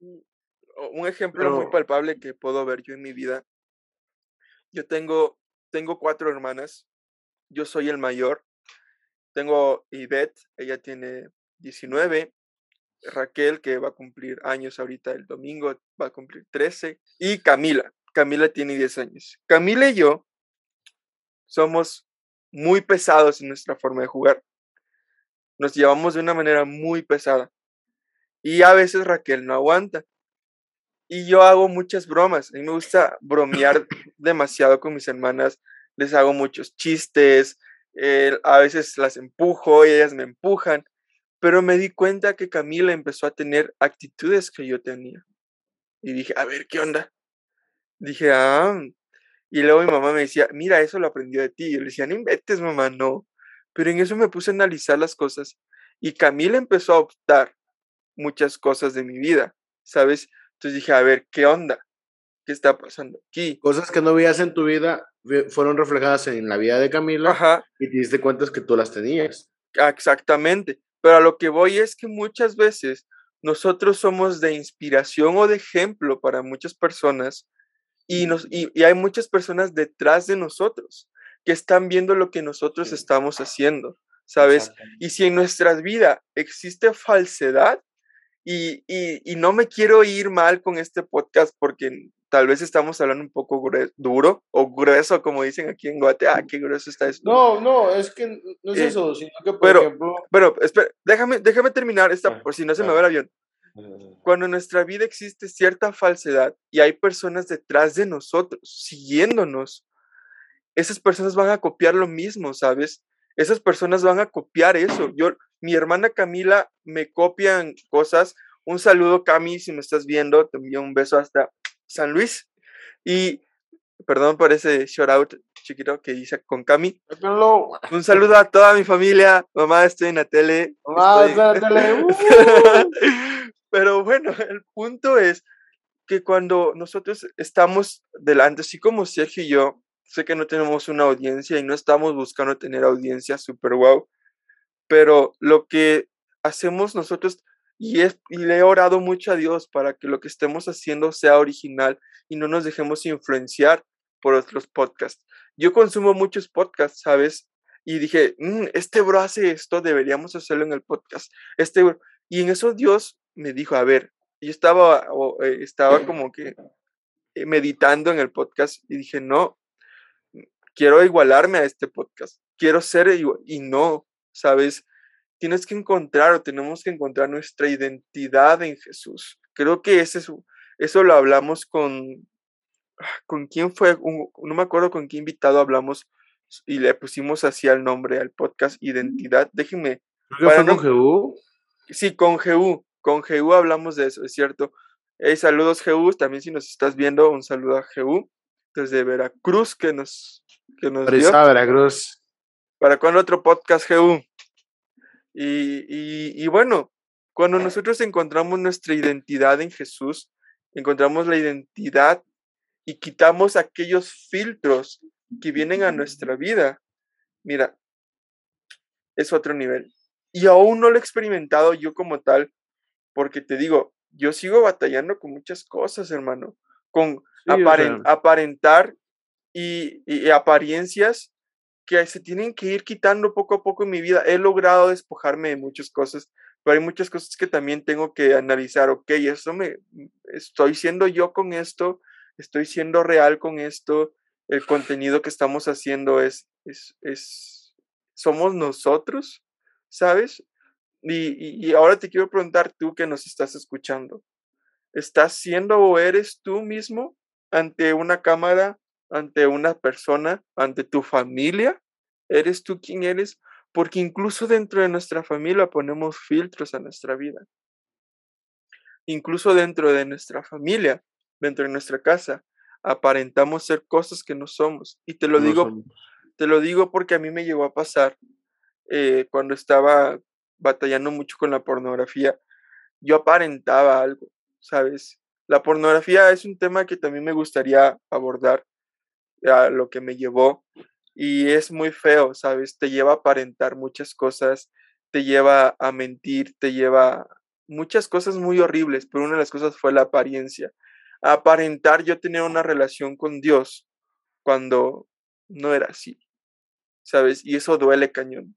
Mm, un ejemplo muy palpable que puedo ver yo en mi vida. Yo tengo, tengo cuatro hermanas. Yo soy el mayor. Tengo Ivette, ella tiene 19. Raquel, que va a cumplir años ahorita el domingo, va a cumplir 13. Y Camila. Camila tiene 10 años. Camila y yo somos muy pesados en nuestra forma de jugar nos llevamos de una manera muy pesada. Y a veces Raquel no aguanta. Y yo hago muchas bromas. A mí me gusta bromear demasiado con mis hermanas. Les hago muchos chistes. Eh, a veces las empujo y ellas me empujan. Pero me di cuenta que Camila empezó a tener actitudes que yo tenía. Y dije, a ver, ¿qué onda? Dije, ah. Y luego mi mamá me decía, mira, eso lo aprendió de ti. Y yo le decía, no inventes, mamá, no. Pero en eso me puse a analizar las cosas y Camila empezó a optar muchas cosas de mi vida, ¿sabes? Entonces dije, a ver, ¿qué onda? ¿Qué está pasando aquí? Cosas que no veías en tu vida fueron reflejadas en la vida de Camila Ajá. y te diste cuenta que tú las tenías. Ah, exactamente. Pero a lo que voy es que muchas veces nosotros somos de inspiración o de ejemplo para muchas personas y, nos, y hay muchas personas detrás de nosotros que están viendo lo que nosotros estamos haciendo, ¿sabes? Y si en nuestras vidas existe falsedad, y, y, no me quiero ir mal con este podcast porque tal vez estamos hablando un poco duro o grueso, como dicen aquí en Guate. Ah, qué grueso está esto. No, no, es que no es eh, eso, sino que, por pero, ejemplo. Pero, espera, déjame, déjame terminar esta, por si no se me va el avión. Cuando en nuestra vida existe cierta falsedad y hay personas detrás de nosotros, siguiéndonos, esas personas van a copiar lo mismo, ¿sabes? Esas personas van a copiar eso. Yo, mi hermana Camila me copian cosas. Un saludo, Cami, si me estás viendo, te envío un beso hasta San Luis. Y perdón por ese shout out chiquito que hice con Cami. Un saludo a toda mi familia. Mamá, estoy en la tele. Mamá, estoy... en la tele. Uh. Pero bueno, el punto es que cuando nosotros estamos delante, así como Sergio y yo, sé que no tenemos una audiencia y no estamos buscando tener audiencia super wow, pero lo que hacemos nosotros y, es, y le he orado mucho a Dios para que lo que estemos haciendo sea original y no nos dejemos influenciar por otros podcasts. Yo consumo muchos podcasts, ¿sabes? Y dije, mm, este bro hace esto, deberíamos hacerlo en el podcast. Este Y en eso Dios me dijo, a ver, yo estaba, eh, estaba como que eh, meditando en el podcast y dije, no, quiero igualarme a este podcast, quiero ser y no, ¿sabes? Tienes que encontrar o tenemos que encontrar nuestra identidad en Jesús. Creo que ese eso lo hablamos con, ¿con quién fue? no me acuerdo con qué invitado hablamos y le pusimos así al nombre al podcast Identidad. Déjenme. Que fue con GU. Sí, con GU. Con GU hablamos de eso, es cierto. Hey, saludos GU, también si nos estás viendo, un saludo a GU desde Veracruz que nos, que nos dio. Veracruz. ¿Para cuándo otro podcast GU? Y, y, y bueno, cuando nosotros encontramos nuestra identidad en Jesús, encontramos la identidad y quitamos aquellos filtros que vienen a nuestra vida, mira, es otro nivel. Y aún no lo he experimentado yo como tal, porque te digo, yo sigo batallando con muchas cosas, hermano, con aparentar y, apariencias que se tienen que ir quitando poco a poco en mi vida. He logrado despojarme de muchas cosas, pero hay muchas cosas que también tengo que analizar. Ok, eso me estoy siendo yo con esto, estoy siendo real con esto, el contenido que estamos haciendo es, es, es somos nosotros, ¿sabes? Y, ahora te quiero preguntar tú que nos estás escuchando, ¿estás siendo o eres tú mismo ante una cámara, ante una persona, ante tu familia? ¿Eres tú quien eres? Porque incluso dentro de nuestra familia ponemos filtros a nuestra vida. Incluso dentro de nuestra familia dentro de nuestra casa, aparentamos ser cosas que no somos. Y te lo digo, te lo digo porque a mí me llegó a pasar eh, cuando estaba batallando mucho con la pornografía. Yo aparentaba algo, ¿sabes? La pornografía es un tema que también me gustaría abordar, a lo que me llevó. Y es muy feo, ¿sabes? Te lleva a aparentar muchas cosas, te lleva a mentir, te lleva muchas cosas muy horribles, pero una de las cosas fue la apariencia aparentar yo tener una relación con Dios cuando no era así, ¿sabes? Y eso duele cañón.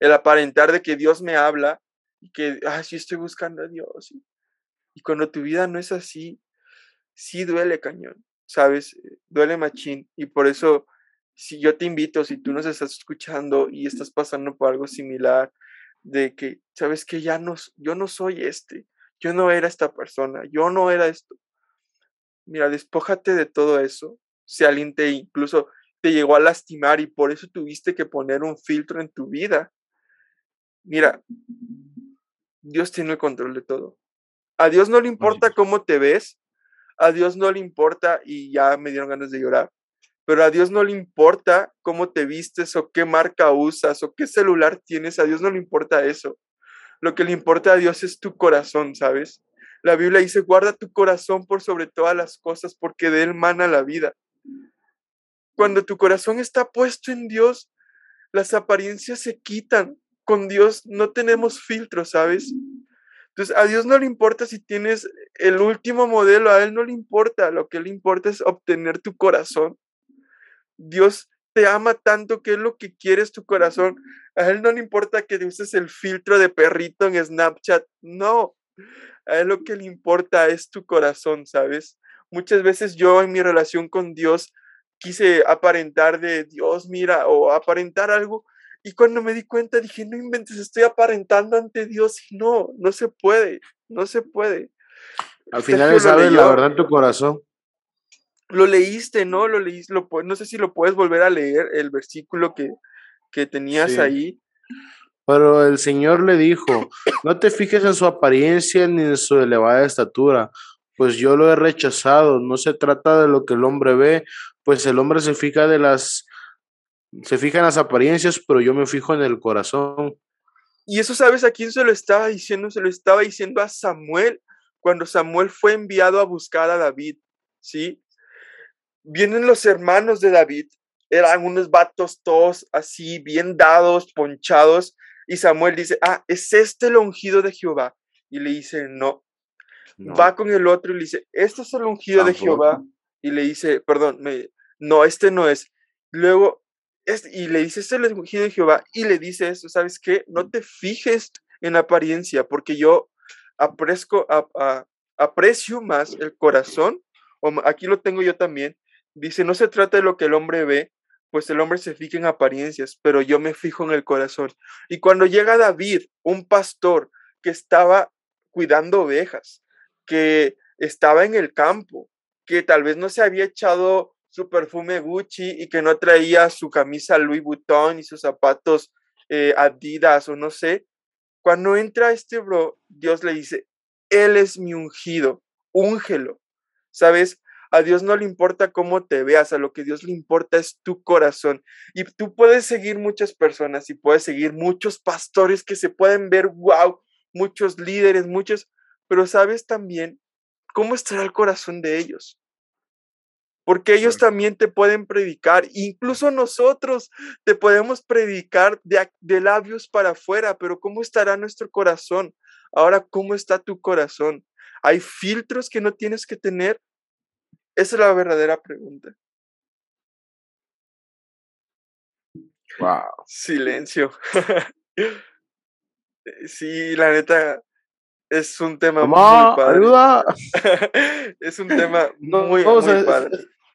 El aparentar de que Dios me habla y que, ah, sí estoy buscando a Dios. Y, cuando tu vida no es así, sí duele cañón, ¿sabes? Duele machín. Y por eso, si yo te invito, si tú nos estás escuchando y estás pasando por algo similar, de que, ¿sabes que Ya no, yo no soy este, yo no era esta persona, yo no era esto mira, despójate de todo eso. Si alguien te incluso te llegó a lastimar y por eso tuviste que poner un filtro en tu vida. Mira, Dios tiene el control de todo. A Dios no le importa cómo te ves, a Dios no le importa, y ya me dieron ganas de llorar, pero a Dios no le importa cómo te vistes o qué marca usas o qué celular tienes, a Dios no le importa eso. Lo que le importa a Dios es tu corazón, ¿sabes? La Biblia dice, guarda tu corazón por sobre todas las cosas, porque de él mana la vida. Cuando tu corazón está puesto en Dios, las apariencias se quitan. Con Dios no tenemos filtros, ¿sabes? Entonces, a Dios no le importa si tienes el último modelo, a Él no le importa, lo que le importa es obtener tu corazón. Dios te ama tanto que es lo que quieres tu corazón. A Él no le importa que uses el filtro de perrito en Snapchat, no. A él lo que le importa es tu corazón, ¿sabes? Muchas veces yo en mi relación con Dios quise aparentar de Dios, mira, o aparentar algo. Y cuando me di cuenta dije, no inventes, estoy aparentando ante Dios. Y no, no se puede, no se puede. Al final sabes la verdad en tu corazón. Lo leíste, ¿no? Lo leíste, lo, no sé si lo puedes volver a leer, el versículo que, que tenías ahí. Pero el Señor le dijo, no te fijes en su apariencia ni en su elevada estatura, pues yo lo he rechazado. No se trata de lo que el hombre ve, pues el hombre se fija de las se fija en las apariencias, pero yo me fijo en el corazón. Y eso sabes a quién se lo estaba diciendo, se lo estaba diciendo a Samuel cuando Samuel fue enviado a buscar a David, ¿sí? vienen los hermanos de David, eran unos vatos todos así, bien dados, ponchados, y Samuel dice, ah, ¿es este el ungido de Jehová? Y le dice, no. Va con el otro y le dice, ¿este es el ungido de Jehová? Y le dice, perdón, me, no, este no es. Luego, y le dice, es el ungido de Jehová, y le dice eso, ¿sabes qué? No te fijes en apariencia, porque yo aprecio, aprecio más el corazón, o aquí lo tengo yo también, dice, no se trata de lo que el hombre ve, pues el hombre se fija en apariencias, pero yo me fijo en el corazón. Y cuando llega David, un pastor que estaba cuidando ovejas, que estaba en el campo, que tal vez no se había echado su perfume Gucci y que no traía su camisa Louis Vuitton y sus zapatos eh, Adidas o no sé, cuando entra este bro, Dios le dice, Él es mi ungido, úngelo. ¿Sabes? A Dios no le importa cómo te veas, a lo que Dios le importa es tu corazón. Y tú puedes seguir muchas personas y puedes seguir muchos pastores que se pueden ver, wow, muchos líderes, muchos, pero sabes también cómo estará el corazón de ellos. Porque ellos también te pueden predicar, incluso nosotros te podemos predicar de, de labios para afuera, pero ¿cómo estará nuestro corazón? Ahora, ¿cómo está tu corazón? ¿Hay filtros que no tienes que tener? Esa es la verdadera pregunta. Wow. Silencio. sí, la neta, es un tema muy padre. Ayuda. es un tema muy, muy padre.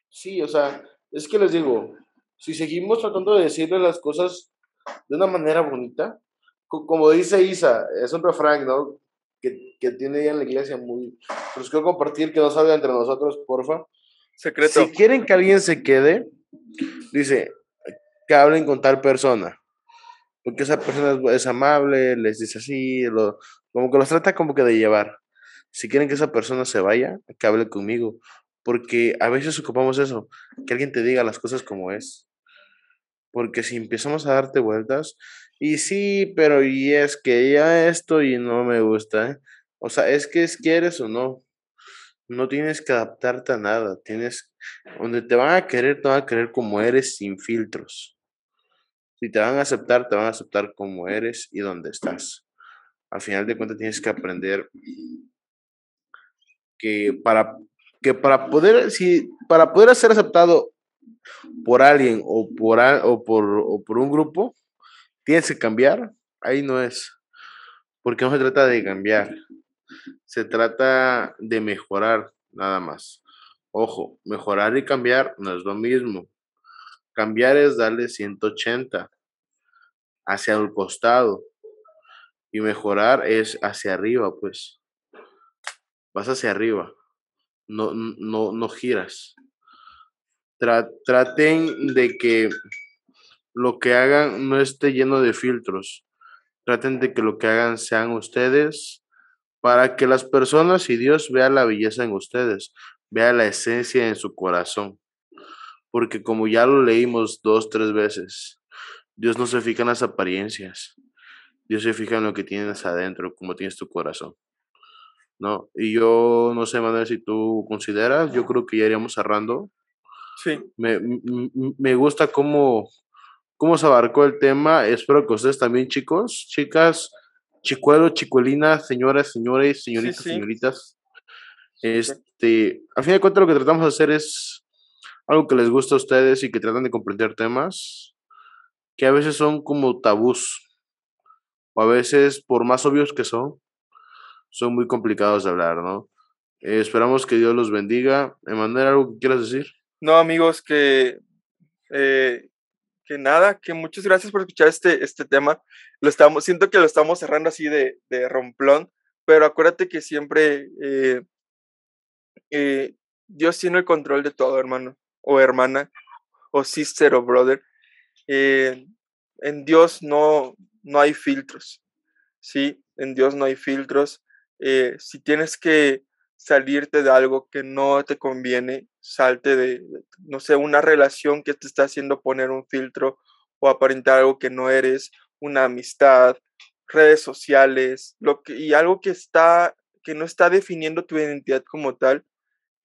sí, o sea, es que les digo, si seguimos tratando de decirle las cosas de una manera bonita, como dice Isa, es un refrán, ¿no? Que, que tiene ella en la iglesia muy... Pues quiero compartir, que no salga entre nosotros, porfa. Secreto. Si quieren que alguien se quede, dice, que hablen con tal persona. Porque esa persona es, amable, les dice así, lo, como que los trata como que de llevar. Si quieren que esa persona se vaya, que hable conmigo. Porque a veces ocupamos eso, que alguien te diga las cosas como es. Porque si empezamos a darte vueltas, y sí, pero y es que ya esto y no me gusta, ¿eh? O sea, es que es quieres o no. No tienes que adaptarte a nada. Tienes, donde te van a querer, te van a querer como eres, sin filtros. Si te van a aceptar, te van a aceptar como eres y donde estás. Al final de cuentas tienes que aprender que para, que para poder, si, para poder ser aceptado por alguien o por, o por, o por un grupo, tienes que cambiar. Ahí no es. Porque no se trata de cambiar. Se trata de mejorar nada más. Ojo, mejorar y cambiar no es lo mismo. Cambiar es darle 180 hacia el costado. Y mejorar es hacia arriba, pues. Vas hacia arriba. No, no, no giras. traten de que lo que hagan no esté lleno de filtros. Traten de que lo que hagan sean ustedes para que las personas y Dios vean la belleza en ustedes, vea la esencia en su corazón. Porque como ya lo leímos dos, tres veces, Dios no se fija en las apariencias. Dios se fija en lo que tienes adentro, como tienes tu corazón. ¿No? Y yo no sé, Manuel, si tú consideras, yo creo que ya iríamos cerrando. Sí. Me, me gusta cómo, cómo se abarcó el tema. Espero que ustedes también, chicos, chicas, chicuelos, chicuelinas, señoras, señores, señoritas, señoritas. Este, a fin de cuentas, lo que tratamos de hacer es algo que les gusta a ustedes y que tratan de comprender temas que a veces son como tabús, o a veces, por más obvios que son, son muy complicados de hablar, ¿no? Eh, esperamos que Dios los bendiga. Emanuel, ¿algo que quieras decir? No, amigos, que eh, que nada, que muchas gracias por escuchar este, este tema. Lo estamos, siento que lo estamos cerrando así de, de romplón, pero acuérdate que siempre eh, Dios tiene el control de todo, hermano, o hermana, o sister o brother. Eh, en Dios no, no hay filtros, ¿sí? En Dios no hay filtros. si tienes que salirte de algo que no te conviene, salte de, no sé, una relación que te está haciendo poner un filtro o aparentar algo que no eres, una amistad, redes sociales, lo que, y algo que está, que no está definiendo tu identidad como tal,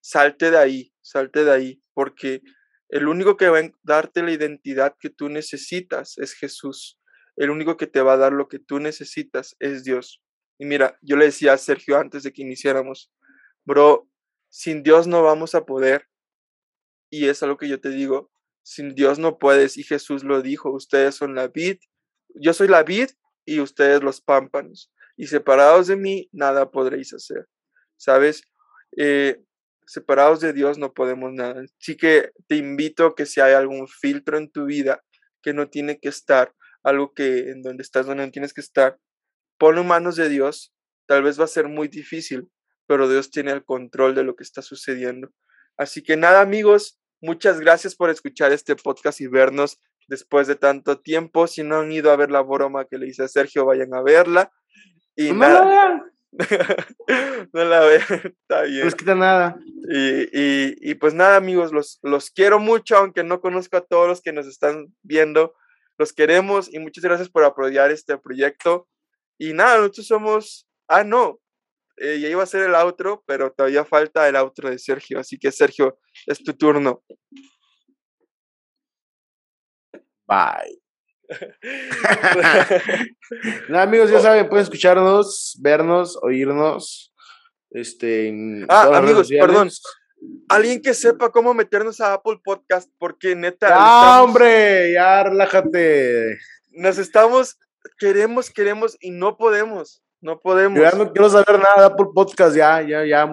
salte de ahí, salte de ahí, porque el único que va a darte la identidad que tú necesitas es Jesús. El único que te va a dar lo que tú necesitas es Dios. Y mira, yo le decía a Sergio antes de que iniciáramos, bro, sin Dios no vamos a poder. Y es algo que yo te digo, sin Dios no puedes. Y Jesús lo dijo, ustedes son la vid, yo soy la vid y ustedes los pámpanos. Y separados de mí, nada podréis hacer. ¿Sabes? Eh, separados de Dios no podemos nada. Así que te invito a que si hay algún filtro en tu vida que no tiene que estar, algo que en donde estás donde no tienes que estar, ponlo en manos de Dios. Tal vez va a ser muy difícil, pero Dios tiene el control de lo que está sucediendo. Así que nada, amigos, muchas gracias por escuchar este podcast y vernos después de tanto tiempo. Si no han ido a ver la broma que le hice a Sergio, vayan a verla. Y No nada, no la vean, está bien. no les quita nada. Y, y, y pues nada, amigos, los, los quiero mucho, aunque no conozco a todos los que nos están viendo. Los queremos y muchas gracias por apoyar este proyecto. Y nada, nosotros somos. Ah, no. eh, ya iba a ser el outro, pero todavía falta el outro de Sergio. Así que, Sergio, es tu turno. Bye. Nada, amigos, ya saben, pueden escucharnos, vernos, oírnos. Este, en Ah, amigos, perdón. Alguien que sepa cómo meternos a Apple Podcast, porque neta. Ya, estamos- hombre, ya relájate. Nos estamos. Queremos, queremos y no podemos. No podemos. Yo ya no quiero saber nada de Apple Podcast, ya, ya, ya.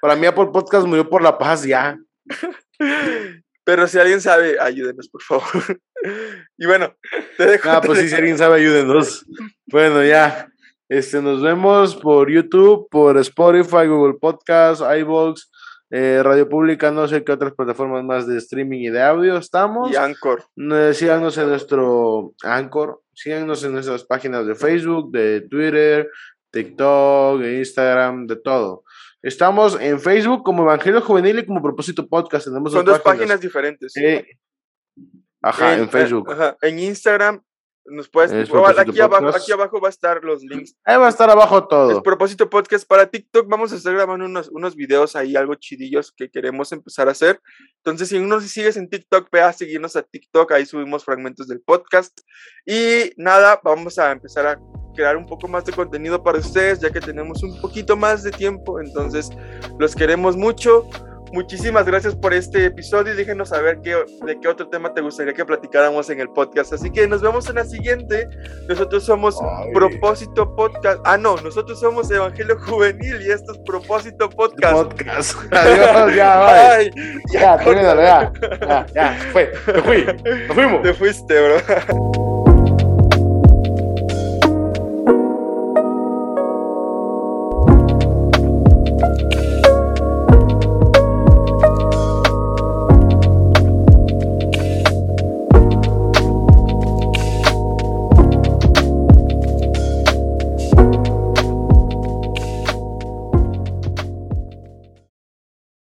Para mí Apple Podcast murió por la paz, ya. Pero si alguien sabe, ayúdenos, por favor. y bueno, te dejo. Ah, pues sí, si alguien sabe, ayúdenos. Bueno, ya. Este, nos vemos por YouTube, por Spotify, Google Podcast, iVoox, eh, Radio Pública, no sé qué otras plataformas más de streaming y de audio estamos. Y Anchor. Eh, síganos en nuestro Anchor, síganos en nuestras páginas de Facebook, de Twitter, TikTok, de Instagram, de todo. Estamos en Facebook como Evangelio Juvenil y como Propósito Podcast. Tenemos Son dos páginas diferentes. Eh, ajá, en, eh, Facebook. ajá, En Instagram nos puedes. Es aquí, abajo, aquí abajo va a estar los links. Ahí va a estar abajo Es todo. propósito podcast para TikTok. Vamos a estar grabando unos, unos videos ahí, algo chidillos que queremos empezar a hacer. Entonces, si no nos sigues en TikTok, ve a seguirnos a TikTok. Ahí subimos fragmentos del podcast. Y nada, vamos a empezar a crear un poco más de contenido para ustedes, ya que tenemos un poquito más de tiempo. Entonces, los queremos mucho. Muchísimas gracias por este episodio y déjenos saber qué, de qué otro tema te gustaría que platicáramos en el podcast. Así que nos vemos en la siguiente. Nosotros somos Ay. Propósito Podcast. Ah, no, nosotros somos Evangelio Juvenil y esto es Propósito Podcast. Podcast. Adiós, ya, bye. Ay, Ya, termínalo, ya. Ya, ya, fue. Me fui. Nos fuimos. te fuiste, bro.